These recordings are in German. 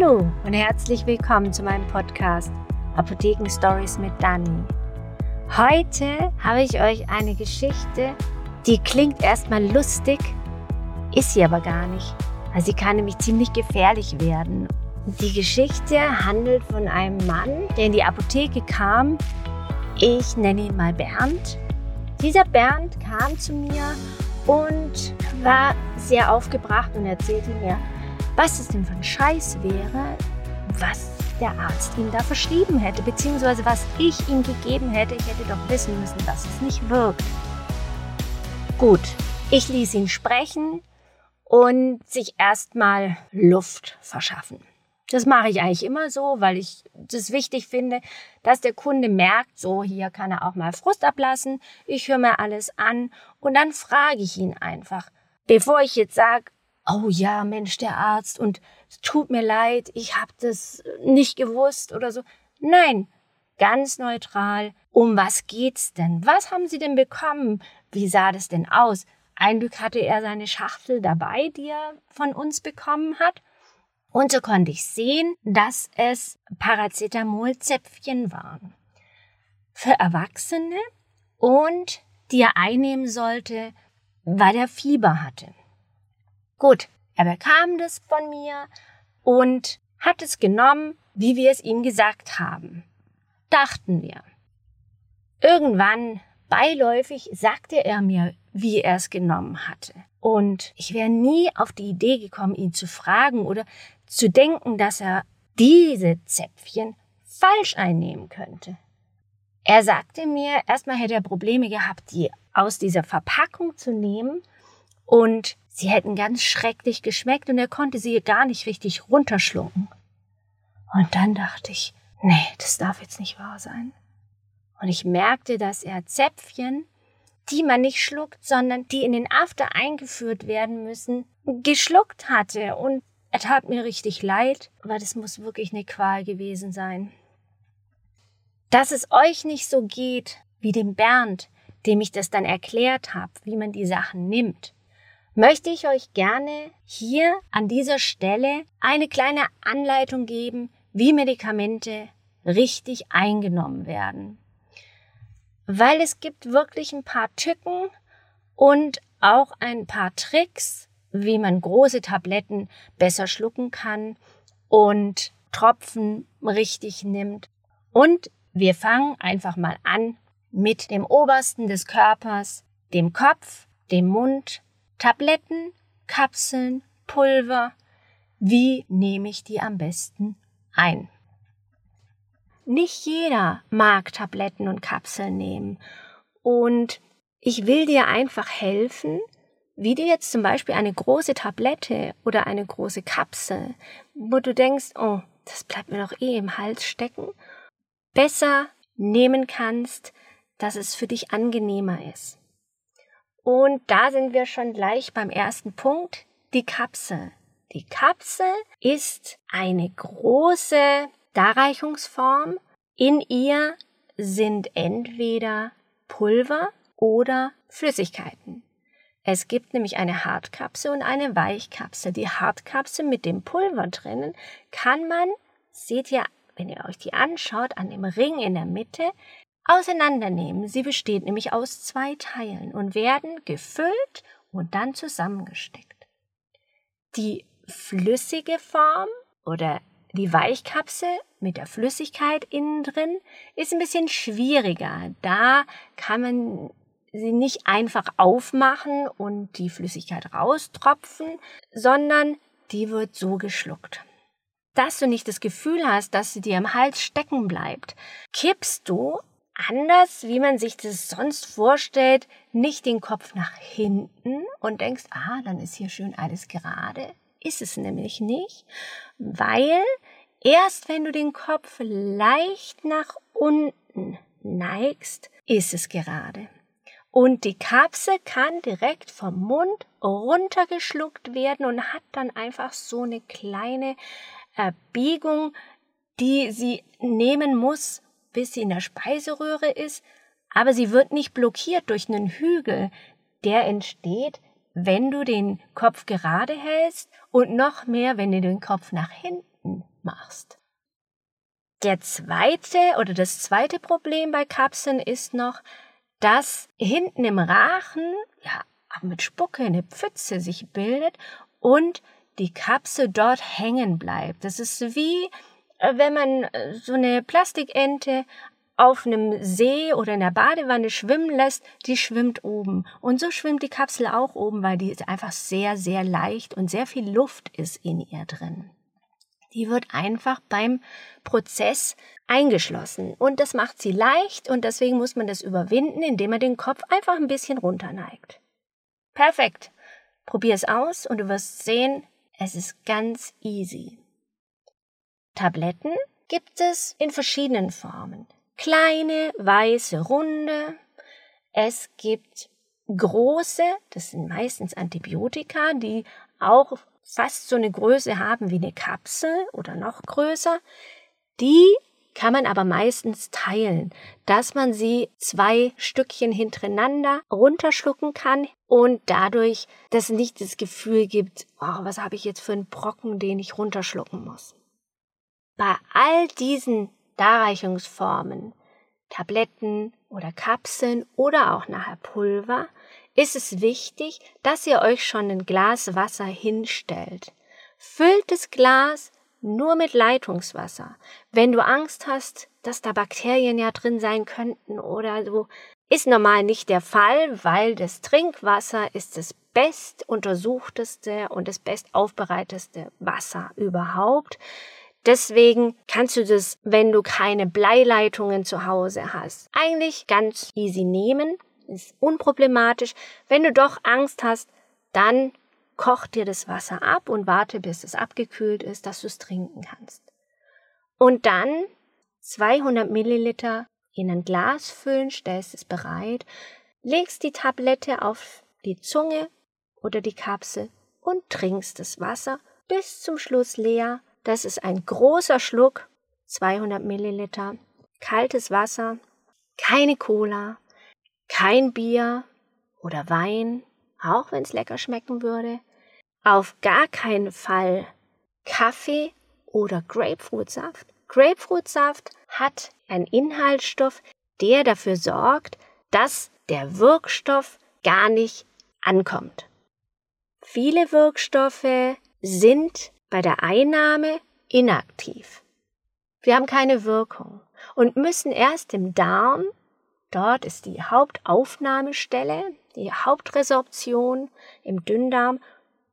Hallo und herzlich willkommen zu meinem Podcast Apotheken Stories mit Dani. Heute habe ich euch eine Geschichte, die klingt erstmal lustig, ist sie aber gar nicht. weil sie kann nämlich ziemlich gefährlich werden. Die Geschichte handelt von einem Mann, der in die Apotheke kam. Ich nenne ihn mal Bernd. Dieser Bernd kam zu mir und war sehr aufgebracht und erzählte mir, was es denn für ein Scheiß wäre, was der Arzt ihm da verschrieben hätte, beziehungsweise was ich ihm gegeben hätte. Ich hätte doch wissen müssen, dass es nicht wirkt. Gut, ich ließ ihn sprechen und sich erstmal Luft verschaffen. Das mache ich eigentlich immer so, weil ich das wichtig finde, dass der Kunde merkt, so hier kann er auch mal Frust ablassen. Ich höre mir alles an und dann frage ich ihn einfach, bevor ich jetzt sage, oh ja, Mensch, der Arzt und es tut mir leid, ich habe das nicht gewusst oder so. Nein, ganz neutral. Um was geht's denn? Was haben Sie denn bekommen? Wie sah das denn aus? Ein Glück hatte er seine Schachtel dabei, die er von uns bekommen hat. Und so konnte ich sehen, dass es Paracetamol-Zäpfchen waren. Für Erwachsene und die er einnehmen sollte, weil er Fieber hatte. Gut, er bekam das von mir und hat es genommen, wie wir es ihm gesagt haben. Dachten wir. Irgendwann, beiläufig, sagte er mir, wie er es genommen hatte. Und ich wäre nie auf die Idee gekommen, ihn zu fragen oder zu denken, dass er diese Zäpfchen falsch einnehmen könnte. Er sagte mir, erstmal hätte er Probleme gehabt, die aus dieser Verpackung zu nehmen und Sie hätten ganz schrecklich geschmeckt und er konnte sie gar nicht richtig runterschlucken. Und dann dachte ich, nee, das darf jetzt nicht wahr sein. Und ich merkte, dass er Zäpfchen, die man nicht schluckt, sondern die in den After eingeführt werden müssen, geschluckt hatte. Und er tat mir richtig leid, aber das muss wirklich eine Qual gewesen sein. Dass es euch nicht so geht wie dem Bernd, dem ich das dann erklärt habe, wie man die Sachen nimmt, möchte ich euch gerne hier an dieser Stelle eine kleine Anleitung geben, wie Medikamente richtig eingenommen werden. Weil es gibt wirklich ein paar Tücken und auch ein paar Tricks, wie man große Tabletten besser schlucken kann und Tropfen richtig nimmt. Und wir fangen einfach mal an mit dem obersten des Körpers, dem Kopf, dem Mund, Tabletten, Kapseln, Pulver. Wie nehme ich die am besten ein? Nicht jeder mag Tabletten und Kapseln nehmen. Und ich will dir einfach helfen, wie du jetzt zum Beispiel eine große Tablette oder eine große Kapsel, wo du denkst, oh, das bleibt mir doch eh im Hals stecken, besser nehmen kannst, dass es für dich angenehmer ist. Und da sind wir schon gleich beim ersten Punkt, die Kapsel. Die Kapsel ist eine große Darreichungsform. In ihr sind entweder Pulver oder Flüssigkeiten. Es gibt nämlich eine Hartkapsel und eine Weichkapsel. Die Hartkapsel mit dem Pulver drinnen kann man, seht ihr, wenn ihr euch die anschaut, an dem Ring in der Mitte auseinandernehmen. Sie besteht nämlich aus zwei Teilen und werden gefüllt und dann zusammengesteckt. Die flüssige Form oder die Weichkapsel mit der Flüssigkeit innen drin ist ein bisschen schwieriger. Da kann man sie nicht einfach aufmachen und die Flüssigkeit raustropfen, sondern die wird so geschluckt. Dass du nicht das Gefühl hast, dass sie dir im Hals stecken bleibt, kippst du anders, wie man sich das sonst vorstellt, nicht den Kopf nach hinten und denkst, ah, dann ist hier schön alles gerade. Ist es nämlich nicht, weil erst wenn du den Kopf leicht nach unten neigst, ist es gerade. Und die Kapsel kann direkt vom Mund runtergeschluckt werden und hat dann einfach so eine kleine Erbiegung, die sie nehmen muss, bis sie in der Speiseröhre ist, aber sie wird nicht blockiert durch einen Hügel. Der entsteht, wenn du den Kopf gerade hältst und noch mehr, wenn du den Kopf nach hinten machst. Der zweite oder das zweite Problem bei Kapseln ist noch, dass hinten im Rachen ja mit Spucke eine Pfütze sich bildet und die Kapsel dort hängen bleibt. Das ist wie wenn man äh, so eine Plastikente auf einem See oder in der Badewanne schwimmen lässt, die schwimmt oben. Und so schwimmt die Kapsel auch oben, weil die einfach sehr, sehr leicht und sehr viel Luft ist in ihr drin. Die wird einfach beim Prozess eingeschlossen. Und das macht sie leicht und deswegen muss man das überwinden, indem man den Kopf einfach ein bisschen runterneigt. Perfekt. Probier es aus und du wirst sehen, es ist ganz easy. Tabletten gibt es in verschiedenen Formen. Kleine, weiße, runde. Es gibt große, das sind meistens Antibiotika, die auch fast so eine Größe haben wie eine Kapsel oder noch größer. Die kann man aber meistens teilen, dass man sie zwei Stückchen hintereinander runterschlucken kann und dadurch das nicht das Gefühl gibt, oh, was habe ich jetzt für einen Brocken, den ich runterschlucken muss. Bei all diesen Darreichungsformen, Tabletten oder Kapseln oder auch nachher Pulver, ist es wichtig, dass ihr euch schon ein Glas Wasser hinstellt. Füllt das Glas nur mit Leitungswasser. Wenn du Angst hast, dass da Bakterien ja drin sein könnten oder so, ist normal nicht der Fall, weil das Trinkwasser ist das best untersuchteste und das best aufbereiteste Wasser überhaupt. Deswegen kannst du das, wenn du keine Bleileitungen zu Hause hast, eigentlich ganz easy nehmen. Ist unproblematisch. Wenn du doch Angst hast, dann koch dir das Wasser ab und warte, bis es abgekühlt ist, dass du es trinken kannst. Und dann 200 Milliliter in ein Glas füllen, stellst es bereit, legst die Tablette auf die Zunge oder die Kapsel und trinkst das Wasser bis zum Schluss leer. Das ist ein großer Schluck, 200 Milliliter, kaltes Wasser, keine Cola, kein Bier oder Wein, auch wenn es lecker schmecken würde, auf gar keinen Fall Kaffee oder Grapefruitsaft. Grapefruitsaft hat einen Inhaltsstoff, der dafür sorgt, dass der Wirkstoff gar nicht ankommt. Viele Wirkstoffe sind bei der Einnahme inaktiv. Wir haben keine Wirkung und müssen erst im Darm, dort ist die Hauptaufnahmestelle, die Hauptresorption im Dünndarm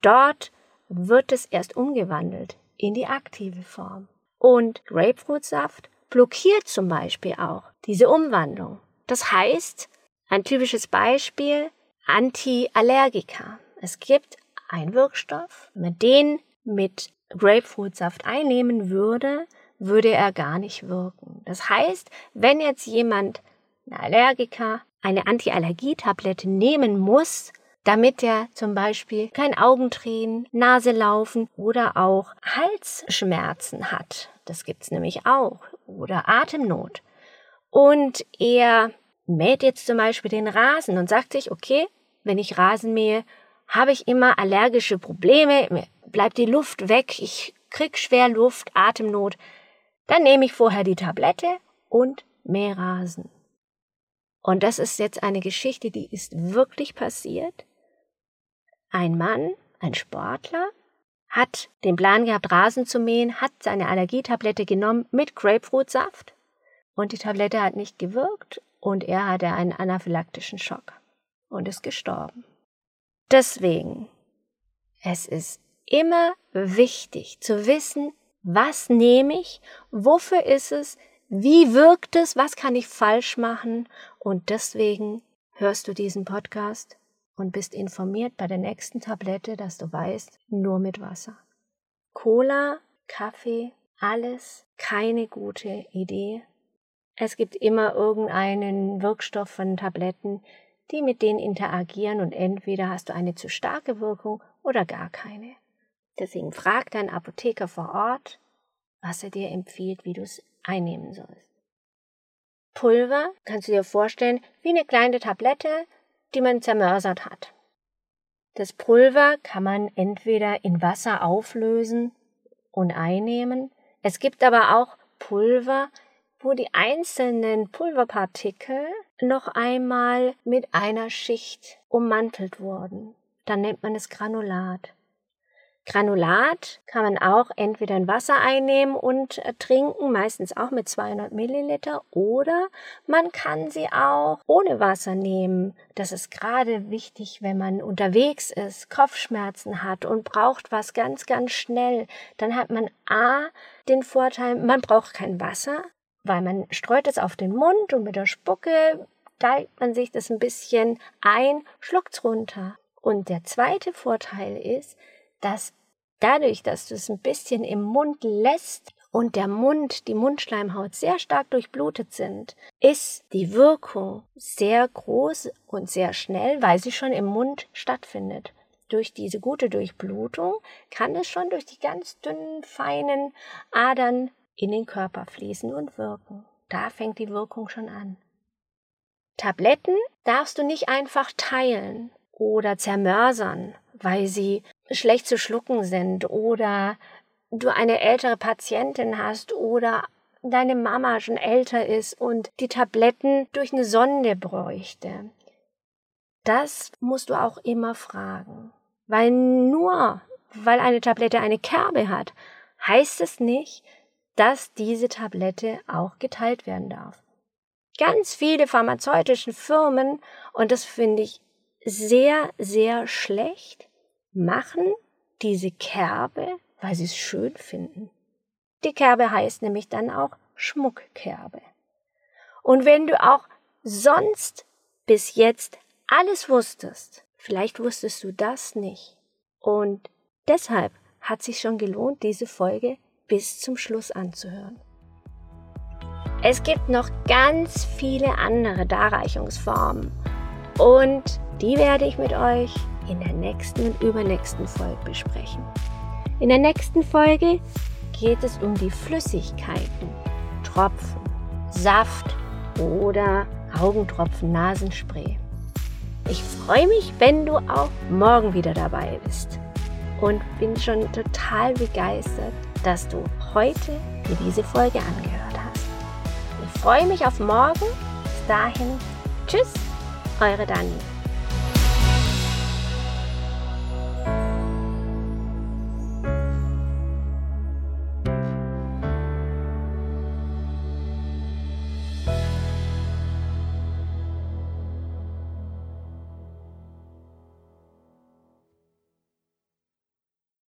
Dort wird es erst umgewandelt in die aktive Form. Und Grapefruitsaft blockiert zum Beispiel auch diese Umwandlung. Das heißt, ein typisches Beispiel, Antiallergika. Es gibt einen Wirkstoff, man den mit Grapefruitsaft einnehmen würde, würde er gar nicht wirken. Das heißt, wenn jetzt jemand eine Allergiker eine Antiallergietablette nehmen muss, damit er zum Beispiel kein Augentränen, Nase laufen oder auch Halsschmerzen hat. Das gibt's nämlich auch. Oder Atemnot. Und er mäht jetzt zum Beispiel den Rasen und sagt sich, okay, wenn ich Rasen mähe, habe ich immer allergische Probleme, mir bleibt die Luft weg, ich krieg schwer Luft, Atemnot. Dann nehme ich vorher die Tablette und mähe Rasen. Und das ist jetzt eine Geschichte, die ist wirklich passiert. Ein Mann, ein Sportler, hat den Plan gehabt, Rasen zu mähen, hat seine Allergietablette genommen mit Grapefruitsaft und die Tablette hat nicht gewirkt und er hatte einen anaphylaktischen Schock und ist gestorben. Deswegen, es ist immer wichtig zu wissen, was nehme ich, wofür ist es, wie wirkt es, was kann ich falsch machen und deswegen hörst du diesen Podcast und bist informiert bei der nächsten Tablette, dass du weißt, nur mit Wasser. Cola, Kaffee, alles keine gute Idee. Es gibt immer irgendeinen Wirkstoff von Tabletten, die mit denen interagieren und entweder hast du eine zu starke Wirkung oder gar keine. Deswegen frag deinen Apotheker vor Ort, was er dir empfiehlt, wie du es einnehmen sollst. Pulver kannst du dir vorstellen wie eine kleine Tablette, die man zermörsert hat. Das Pulver kann man entweder in Wasser auflösen und einnehmen. Es gibt aber auch Pulver, wo die einzelnen Pulverpartikel noch einmal mit einer Schicht ummantelt wurden. Dann nennt man es Granulat. Granulat kann man auch entweder in Wasser einnehmen und äh, trinken, meistens auch mit 200 Milliliter, oder man kann sie auch ohne Wasser nehmen. Das ist gerade wichtig, wenn man unterwegs ist, Kopfschmerzen hat und braucht was ganz, ganz schnell. Dann hat man A, den Vorteil, man braucht kein Wasser, weil man streut es auf den Mund und mit der Spucke teilt man sich das ein bisschen ein, schluckt's runter. Und der zweite Vorteil ist, dass Dadurch, dass du es ein bisschen im Mund lässt und der Mund, die Mundschleimhaut sehr stark durchblutet sind, ist die Wirkung sehr groß und sehr schnell, weil sie schon im Mund stattfindet. Durch diese gute Durchblutung kann es schon durch die ganz dünnen, feinen Adern in den Körper fließen und wirken. Da fängt die Wirkung schon an. Tabletten darfst du nicht einfach teilen oder zermörsern, weil sie schlecht zu schlucken sind oder du eine ältere Patientin hast oder deine Mama schon älter ist und die Tabletten durch eine Sonde bräuchte. Das musst du auch immer fragen. Weil nur weil eine Tablette eine Kerbe hat, heißt es nicht, dass diese Tablette auch geteilt werden darf. Ganz viele pharmazeutische Firmen, und das finde ich sehr, sehr schlecht, machen diese Kerbe, weil sie es schön finden. Die Kerbe heißt nämlich dann auch Schmuckkerbe. Und wenn du auch sonst bis jetzt alles wusstest, vielleicht wusstest du das nicht. Und deshalb hat sich schon gelohnt, diese Folge bis zum Schluss anzuhören. Es gibt noch ganz viele andere Darreichungsformen und die werde ich mit euch in der nächsten und übernächsten Folge besprechen. In der nächsten Folge geht es um die Flüssigkeiten, Tropfen, Saft oder Augentropfen, Nasenspray. Ich freue mich, wenn du auch morgen wieder dabei bist und bin schon total begeistert, dass du heute dir diese Folge angehört hast. Ich freue mich auf morgen. Bis dahin, tschüss, eure Dani.